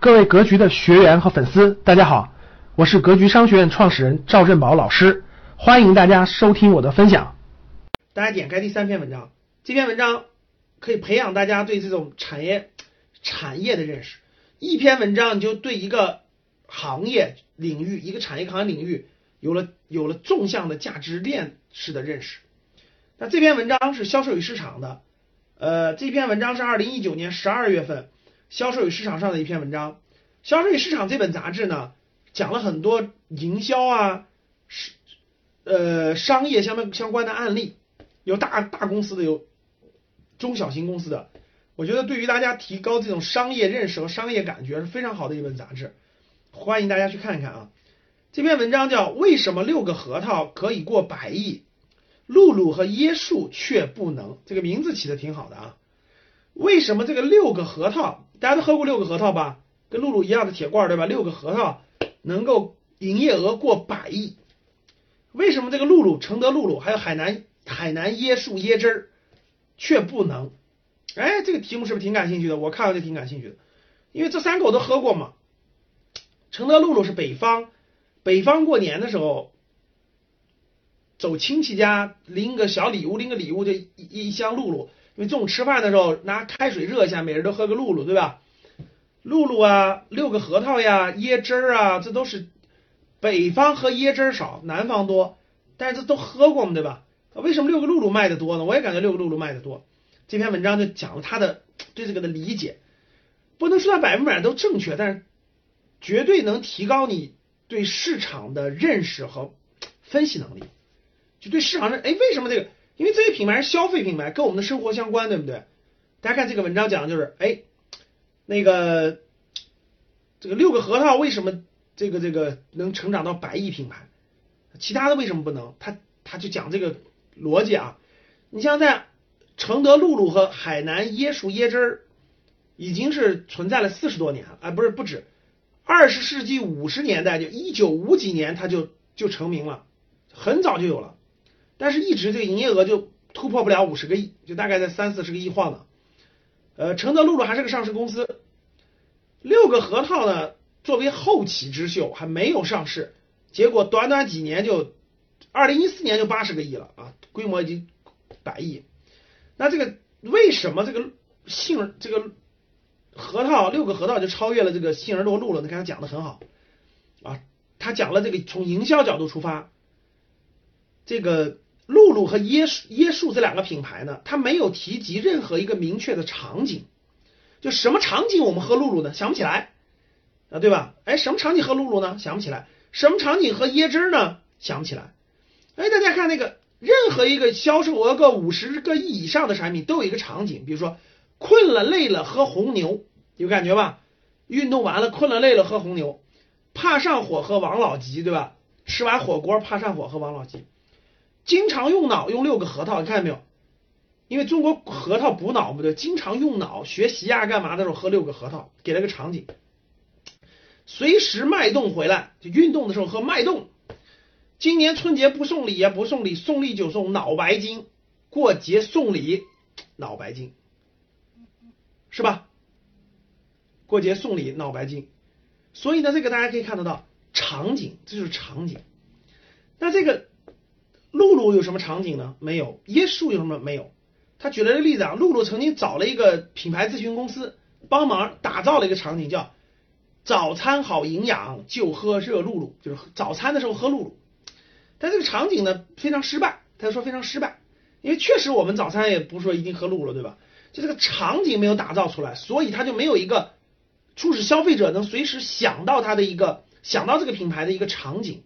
各位格局的学员和粉丝，大家好，我是格局商学院创始人赵振宝老师，欢迎大家收听我的分享。大家点开第三篇文章，这篇文章可以培养大家对这种产业产业的认识。一篇文章你就对一个行业领域、一个产业行业领域有了有了纵向的价值链式的认识。那这篇文章是销售与市场的，呃，这篇文章是二零一九年十二月份。销售与市场上的一篇文章，《销售与市场》这本杂志呢，讲了很多营销啊，是呃商业相关相关的案例，有大大公司的，有中小型公司的。我觉得对于大家提高这种商业认识和商业感觉是非常好的一本杂志，欢迎大家去看一看啊。这篇文章叫《为什么六个核桃可以过百亿，露露和椰树却不能》，这个名字起的挺好的啊。为什么这个六个核桃？大家都喝过六个核桃吧？跟露露一样的铁罐，对吧？六个核桃能够营业额过百亿。为什么这个露露、承德露露还有海南海南椰树椰汁儿却不能？哎，这个题目是不是挺感兴趣的？我看了就挺感兴趣的，因为这三个我都喝过嘛。承德露露是北方，北方过年的时候走亲戚家拎个小礼物，拎个礼物就一一箱露露。因为中午吃饭的时候拿开水热一下，每人都喝个露露，对吧？露露啊，六个核桃呀，椰汁儿啊，这都是北方喝椰汁儿少，南方多，但是这都喝过嘛，对吧？为什么六个露露卖的多呢？我也感觉六个露露卖的多。这篇文章就讲了他的对这个的理解，不能说他百分百都正确，但是绝对能提高你对市场的认识和分析能力，就对市场上，哎，为什么这个？因为这些品牌是消费品牌，跟我们的生活相关，对不对？大家看这个文章讲的就是，哎，那个这个六个核桃为什么这个这个能成长到百亿品牌，其他的为什么不能？他他就讲这个逻辑啊。你像在承德露露和海南椰树椰汁儿，已经是存在了四十多年了，啊，不是不止，二十世纪五十年代就一九五几年它就就成名了，很早就有了。但是，一直这个营业额就突破不了五十个亿，就大概在三四十个亿晃荡。呃，承德露露还是个上市公司，六个核桃呢，作为后起之秀还没有上市，结果短短几年就，二零一四年就八十个亿了啊，规模已经百亿。那这个为什么这个杏这个核桃六个核桃就超越了这个杏仁露露了？你看他讲的很好啊，他讲了这个从营销角度出发，这个。露露和椰树椰树这两个品牌呢，它没有提及任何一个明确的场景，就什么场景我们喝露露呢？想不起来啊，对吧？哎，什么场景喝露露呢？想不起来。什么场景喝椰汁呢？想不起来。哎，大家看那个，任何一个销售额个五十个亿以上的产品都有一个场景，比如说困了累了喝红牛，有感觉吧？运动完了困了累了喝红牛，怕上火喝王老吉，对吧？吃完火锅怕上火喝王老吉。经常用脑用六个核桃，你看见没有？因为中国核桃补脑不对，经常用脑学习啊，干嘛的时候喝六个核桃，给了个场景。随时脉动回来，就运动的时候喝脉动。今年春节不送礼呀，不送礼，送礼就送脑白金。过节送礼，脑白金，是吧？过节送礼脑白金。所以呢，这个大家可以看得到场景，这就是场景。那这个。露露有什么场景呢？没有。椰树有什么？没有。他举了个例子啊，露露曾经找了一个品牌咨询公司帮忙打造了一个场景，叫早餐好营养就喝热露露，就是早餐的时候喝露露。但这个场景呢非常失败，他说非常失败，因为确实我们早餐也不是说一定喝露露，对吧？就这个场景没有打造出来，所以他就没有一个促使消费者能随时想到他的一个想到这个品牌的一个场景。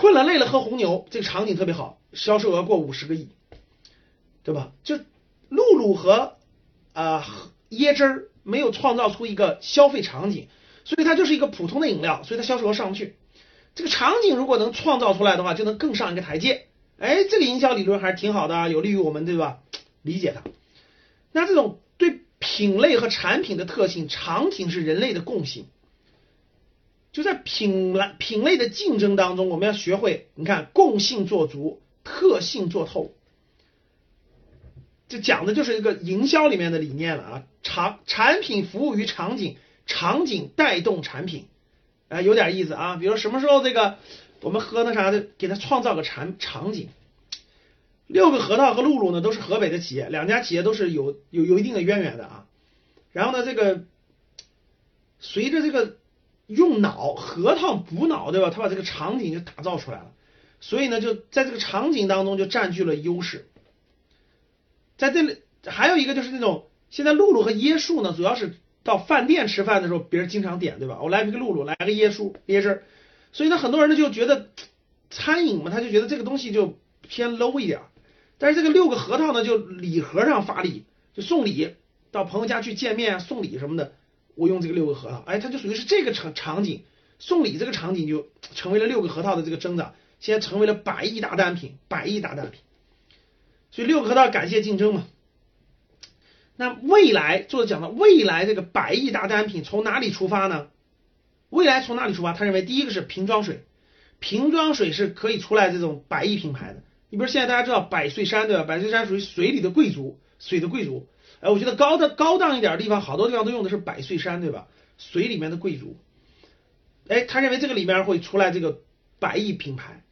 困了累了喝红牛，这个场景特别好，销售额过五十个亿，对吧？就露露和啊椰汁儿没有创造出一个消费场景，所以它就是一个普通的饮料，所以它销售额上不去。这个场景如果能创造出来的话，就能更上一个台阶。哎，这个营销理论还是挺好的，有利于我们对吧？理解它。那这种对品类和产品的特性，场景是人类的共性。就在品类品类的竞争当中，我们要学会，你看共性做足，特性做透，这讲的就是一个营销里面的理念了啊。场产品服务于场景，场景带动产品，哎，有点意思啊。比如什么时候这个我们喝那啥的，给它创造个场场景。六个核桃和露露呢都是河北的企业，两家企业都是有有有一定的渊源的啊。然后呢，这个随着这个用脑核桃补脑，对吧？他把这个场景就打造出来了，所以呢，就在这个场景当中就占据了优势。在这里还有一个就是那种现在露露和椰树呢，主要是到饭店吃饭的时候，别人经常点，对吧？我来一个露露，来个椰树椰汁，所以呢，很多人呢就觉得餐饮嘛，他就觉得这个东西就偏 low 一点。但是这个六个核桃呢，就礼盒上发力，就送礼，到朋友家去见面送礼什么的，我用这个六个核桃，哎，它就属于是这个场场景，送礼这个场景就 成为了六个核桃的这个增长，现在成为了百亿大单品，百亿大单品，所以六个核桃感谢竞争嘛。那未来作者讲到未来这个百亿大单品从哪里出发呢？未来从哪里出发？他认为第一个是瓶装水，瓶装水是可以出来这种百亿品牌的。你比如现在大家知道百岁山对吧？百岁山属于水里的贵族，水的贵族。哎，我觉得高的高档一点的地方，好多地方都用的是百岁山对吧？水里面的贵族。哎，他认为这个里面会出来这个百亿品牌，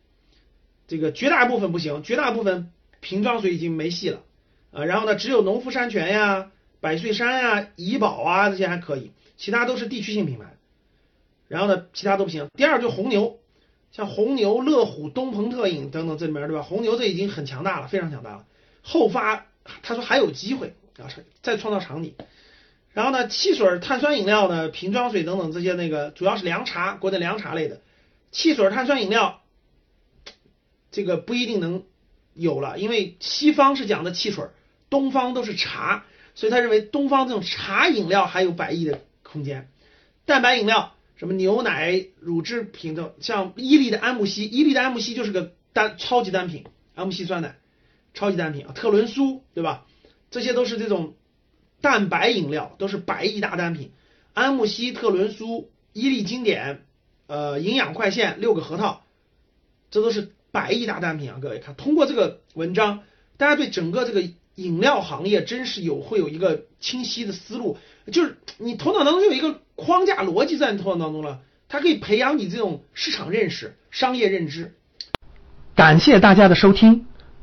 这个绝大部分不行，绝大部分瓶装水已经没戏了啊。然后呢，只有农夫山泉呀、百岁山呀、怡宝啊这些还可以，其他都是地区性品牌。然后呢，其他都不行。第二就红牛。像红牛、乐虎、东鹏特饮等等这里面对吧？红牛这已经很强大了，非常强大了。后发他说还有机会啊，再创造场景。然后呢，汽水、碳酸饮料呢，瓶装水等等这些那个主要是凉茶，国内凉茶类的。汽水、碳酸饮料这个不一定能有了，因为西方是讲的汽水，东方都是茶，所以他认为东方这种茶饮料还有百亿的空间。蛋白饮料。什么牛奶、乳制品的，像伊利的安慕希，伊利的安慕希就是个单超级单品，安慕希酸奶，超级单品啊，特仑苏，对吧？这些都是这种蛋白饮料，都是百亿大单品。安慕希、特仑苏、伊利经典，呃，营养快线，六个核桃，这都是百亿大单品啊！各位看，通过这个文章，大家对整个这个饮料行业真是有会有一个清晰的思路，就是你头脑当中有一个。框架逻辑在你头脑当中了，它可以培养你这种市场认识、商业认知。感谢大家的收听，